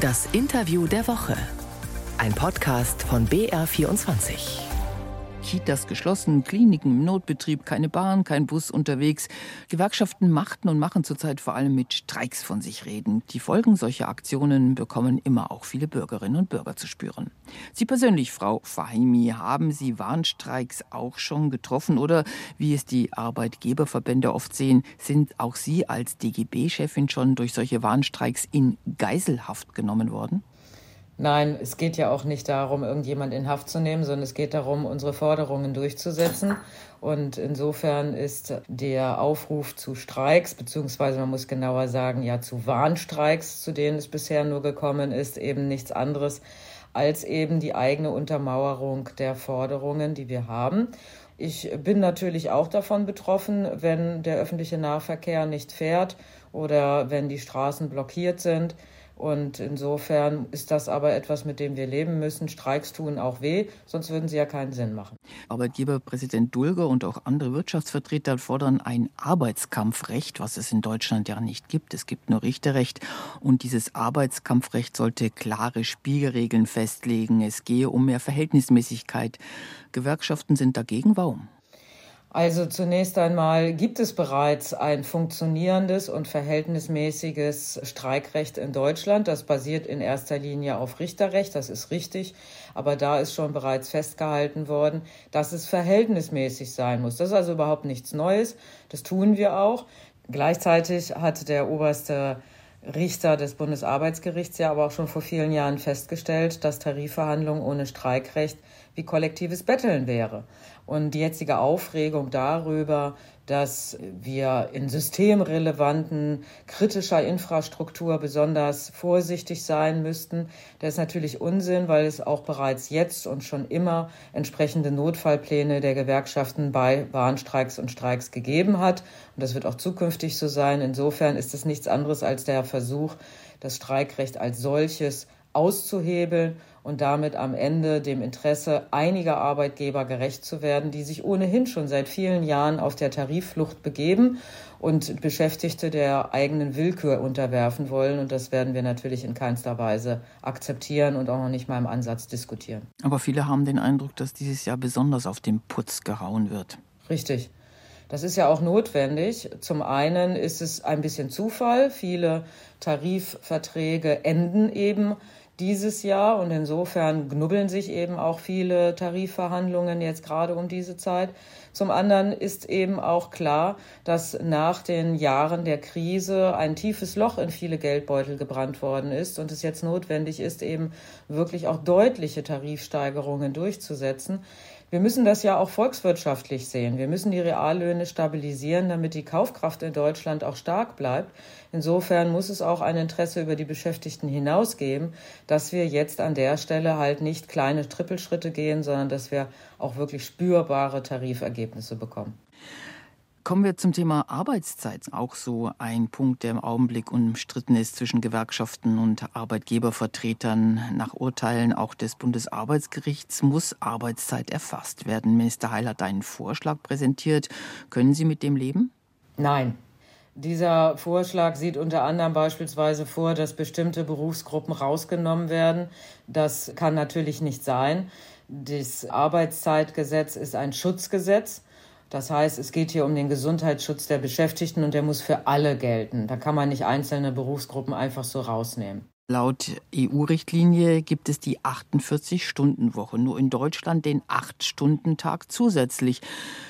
Das Interview der Woche. Ein Podcast von BR24. Kitas geschlossen, Kliniken im Notbetrieb, keine Bahn, kein Bus unterwegs. Gewerkschaften machten und machen zurzeit vor allem mit Streiks von sich reden. Die Folgen solcher Aktionen bekommen immer auch viele Bürgerinnen und Bürger zu spüren. Sie persönlich, Frau Fahimi, haben Sie Warnstreiks auch schon getroffen oder wie es die Arbeitgeberverbände oft sehen, sind auch Sie als DGB-Chefin schon durch solche Warnstreiks in Geiselhaft genommen worden? Nein, es geht ja auch nicht darum, irgendjemand in Haft zu nehmen, sondern es geht darum, unsere Forderungen durchzusetzen. Und insofern ist der Aufruf zu Streiks, beziehungsweise man muss genauer sagen, ja zu Warnstreiks, zu denen es bisher nur gekommen ist, eben nichts anderes als eben die eigene Untermauerung der Forderungen, die wir haben. Ich bin natürlich auch davon betroffen, wenn der öffentliche Nahverkehr nicht fährt oder wenn die Straßen blockiert sind. Und insofern ist das aber etwas, mit dem wir leben müssen. Streiks tun auch weh, sonst würden sie ja keinen Sinn machen. Arbeitgeberpräsident Dulger und auch andere Wirtschaftsvertreter fordern ein Arbeitskampfrecht, was es in Deutschland ja nicht gibt. Es gibt nur Richterrecht. Und dieses Arbeitskampfrecht sollte klare Spielregeln festlegen. Es gehe um mehr Verhältnismäßigkeit. Gewerkschaften sind dagegen. Warum? Also zunächst einmal gibt es bereits ein funktionierendes und verhältnismäßiges Streikrecht in Deutschland. Das basiert in erster Linie auf Richterrecht, das ist richtig, aber da ist schon bereits festgehalten worden, dass es verhältnismäßig sein muss. Das ist also überhaupt nichts Neues, das tun wir auch. Gleichzeitig hat der oberste Richter des Bundesarbeitsgerichts ja aber auch schon vor vielen Jahren festgestellt, dass Tarifverhandlungen ohne Streikrecht wie kollektives Betteln wäre. Und die jetzige Aufregung darüber, dass wir in systemrelevanten, kritischer Infrastruktur besonders vorsichtig sein müssten, das ist natürlich Unsinn, weil es auch bereits jetzt und schon immer entsprechende Notfallpläne der Gewerkschaften bei Warnstreiks und Streiks gegeben hat. Und das wird auch zukünftig so sein. Insofern ist es nichts anderes als der Versuch, das Streikrecht als solches auszuhebeln und damit am Ende dem Interesse einiger Arbeitgeber gerecht zu werden, die sich ohnehin schon seit vielen Jahren auf der Tarifflucht begeben und Beschäftigte der eigenen Willkür unterwerfen wollen. Und das werden wir natürlich in keinster Weise akzeptieren und auch noch nicht mal im Ansatz diskutieren. Aber viele haben den Eindruck, dass dieses Jahr besonders auf den Putz gehauen wird. Richtig. Das ist ja auch notwendig. Zum einen ist es ein bisschen Zufall. Viele Tarifverträge enden eben dieses Jahr und insofern knubbeln sich eben auch viele Tarifverhandlungen jetzt gerade um diese Zeit. Zum anderen ist eben auch klar, dass nach den Jahren der Krise ein tiefes Loch in viele Geldbeutel gebrannt worden ist und es jetzt notwendig ist, eben wirklich auch deutliche Tarifsteigerungen durchzusetzen. Wir müssen das ja auch volkswirtschaftlich sehen. Wir müssen die Reallöhne stabilisieren, damit die Kaufkraft in Deutschland auch stark bleibt. Insofern muss es auch ein Interesse über die Beschäftigten hinausgeben, dass wir jetzt an der Stelle halt nicht kleine Trippelschritte gehen, sondern dass wir auch wirklich spürbare Tarifergebnisse bekommen. Kommen wir zum Thema Arbeitszeit. Auch so ein Punkt, der im Augenblick umstritten ist zwischen Gewerkschaften und Arbeitgebervertretern. Nach Urteilen auch des Bundesarbeitsgerichts muss Arbeitszeit erfasst werden. Minister Heil hat einen Vorschlag präsentiert. Können Sie mit dem leben? Nein. Dieser Vorschlag sieht unter anderem beispielsweise vor, dass bestimmte Berufsgruppen rausgenommen werden. Das kann natürlich nicht sein. Das Arbeitszeitgesetz ist ein Schutzgesetz. Das heißt, es geht hier um den Gesundheitsschutz der Beschäftigten und der muss für alle gelten. Da kann man nicht einzelne Berufsgruppen einfach so rausnehmen. Laut EU-Richtlinie gibt es die 48-Stunden-Woche, nur in Deutschland den 8-Stunden-Tag zusätzlich.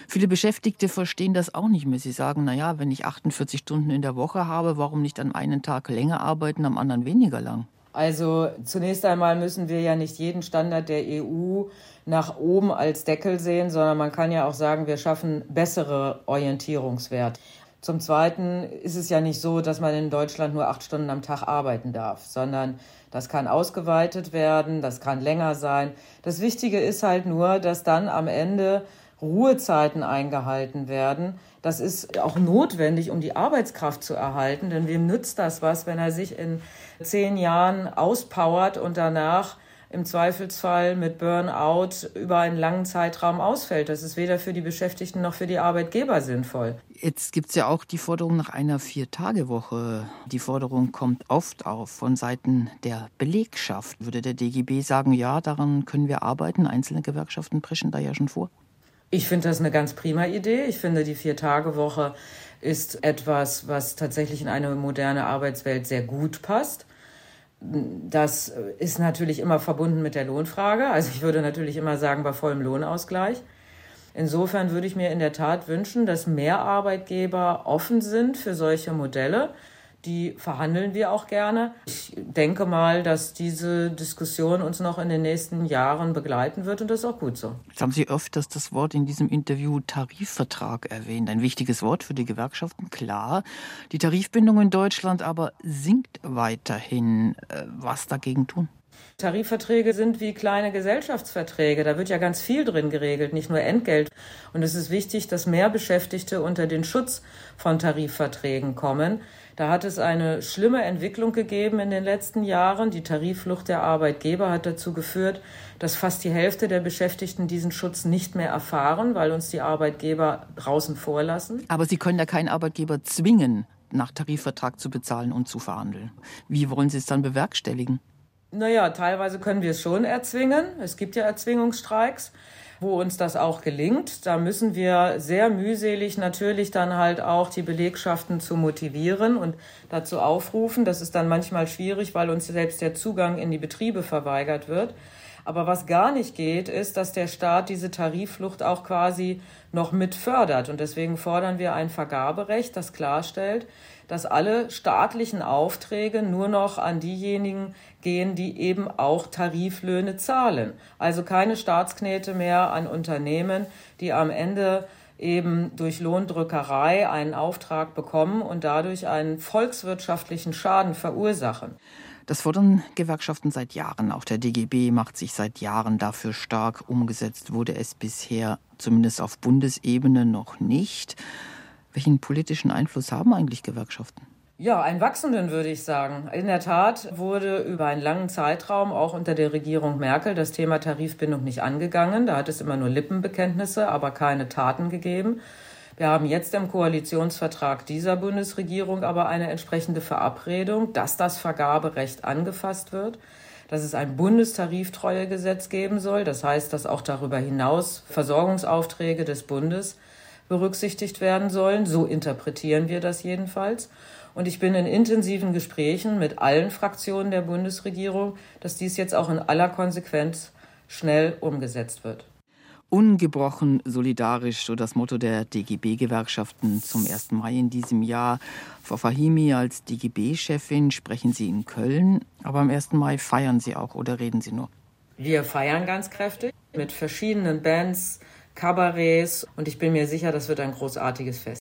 Viele Beschäftigte verstehen das auch nicht mehr. Sie sagen, na ja, wenn ich 48 Stunden in der Woche habe, warum nicht an einem Tag länger arbeiten, am anderen weniger lang? Also zunächst einmal müssen wir ja nicht jeden Standard der EU nach oben als Deckel sehen, sondern man kann ja auch sagen, wir schaffen bessere Orientierungswerte. Zum Zweiten ist es ja nicht so, dass man in Deutschland nur acht Stunden am Tag arbeiten darf, sondern das kann ausgeweitet werden, das kann länger sein. Das Wichtige ist halt nur, dass dann am Ende Ruhezeiten eingehalten werden. Das ist auch notwendig, um die Arbeitskraft zu erhalten, denn wem nützt das was, wenn er sich in zehn Jahren auspowert und danach im Zweifelsfall mit Burnout über einen langen Zeitraum ausfällt. Das ist weder für die Beschäftigten noch für die Arbeitgeber sinnvoll. Jetzt gibt es ja auch die Forderung nach einer Vier-Tage-Woche. Die Forderung kommt oft auf von Seiten der Belegschaft. Würde der DGB sagen, ja, daran können wir arbeiten? Einzelne Gewerkschaften preschen da ja schon vor. Ich finde das eine ganz prima Idee. Ich finde, die Vier-Tage-Woche ist etwas, was tatsächlich in eine moderne Arbeitswelt sehr gut passt. Das ist natürlich immer verbunden mit der Lohnfrage. Also ich würde natürlich immer sagen, bei vollem Lohnausgleich. Insofern würde ich mir in der Tat wünschen, dass mehr Arbeitgeber offen sind für solche Modelle die verhandeln wir auch gerne. Ich denke mal, dass diese Diskussion uns noch in den nächsten Jahren begleiten wird und das ist auch gut so. Jetzt haben Sie öfters das Wort in diesem Interview Tarifvertrag erwähnt. Ein wichtiges Wort für die Gewerkschaften, klar. Die Tarifbindung in Deutschland aber sinkt weiterhin. Äh, was dagegen tun? Tarifverträge sind wie kleine Gesellschaftsverträge. Da wird ja ganz viel drin geregelt, nicht nur Entgelt. Und es ist wichtig, dass mehr Beschäftigte unter den Schutz von Tarifverträgen kommen. Da hat es eine schlimme Entwicklung gegeben in den letzten Jahren. Die Tariflucht der Arbeitgeber hat dazu geführt, dass fast die Hälfte der Beschäftigten diesen Schutz nicht mehr erfahren, weil uns die Arbeitgeber draußen vorlassen. Aber Sie können ja keinen Arbeitgeber zwingen, nach Tarifvertrag zu bezahlen und zu verhandeln. Wie wollen Sie es dann bewerkstelligen? Naja, teilweise können wir es schon erzwingen. Es gibt ja Erzwingungsstreiks wo uns das auch gelingt. Da müssen wir sehr mühselig natürlich dann halt auch die Belegschaften zu motivieren und dazu aufrufen. Das ist dann manchmal schwierig, weil uns selbst der Zugang in die Betriebe verweigert wird. Aber was gar nicht geht, ist, dass der Staat diese Tarifflucht auch quasi noch mit fördert. Und deswegen fordern wir ein Vergaberecht, das klarstellt, dass alle staatlichen Aufträge nur noch an diejenigen gehen, die eben auch Tariflöhne zahlen. Also keine Staatsknete mehr an Unternehmen, die am Ende eben durch Lohndrückerei einen Auftrag bekommen und dadurch einen volkswirtschaftlichen Schaden verursachen. Das fordern Gewerkschaften seit Jahren. Auch der DGB macht sich seit Jahren dafür stark. Umgesetzt wurde es bisher zumindest auf Bundesebene noch nicht. Welchen politischen Einfluss haben eigentlich Gewerkschaften? Ja, einen wachsenden würde ich sagen. In der Tat wurde über einen langen Zeitraum auch unter der Regierung Merkel das Thema Tarifbindung nicht angegangen. Da hat es immer nur Lippenbekenntnisse, aber keine Taten gegeben. Wir haben jetzt im Koalitionsvertrag dieser Bundesregierung aber eine entsprechende Verabredung, dass das Vergaberecht angefasst wird, dass es ein Bundestariftreuegesetz geben soll. Das heißt, dass auch darüber hinaus Versorgungsaufträge des Bundes berücksichtigt werden sollen. So interpretieren wir das jedenfalls. Und ich bin in intensiven Gesprächen mit allen Fraktionen der Bundesregierung, dass dies jetzt auch in aller Konsequenz schnell umgesetzt wird. Ungebrochen solidarisch, so das Motto der DGB-Gewerkschaften zum 1. Mai in diesem Jahr. Frau Fahimi, als DGB-Chefin sprechen Sie in Köln, aber am 1. Mai feiern Sie auch oder reden Sie nur? Wir feiern ganz kräftig mit verschiedenen Bands, Kabarets und ich bin mir sicher, das wird ein großartiges Fest.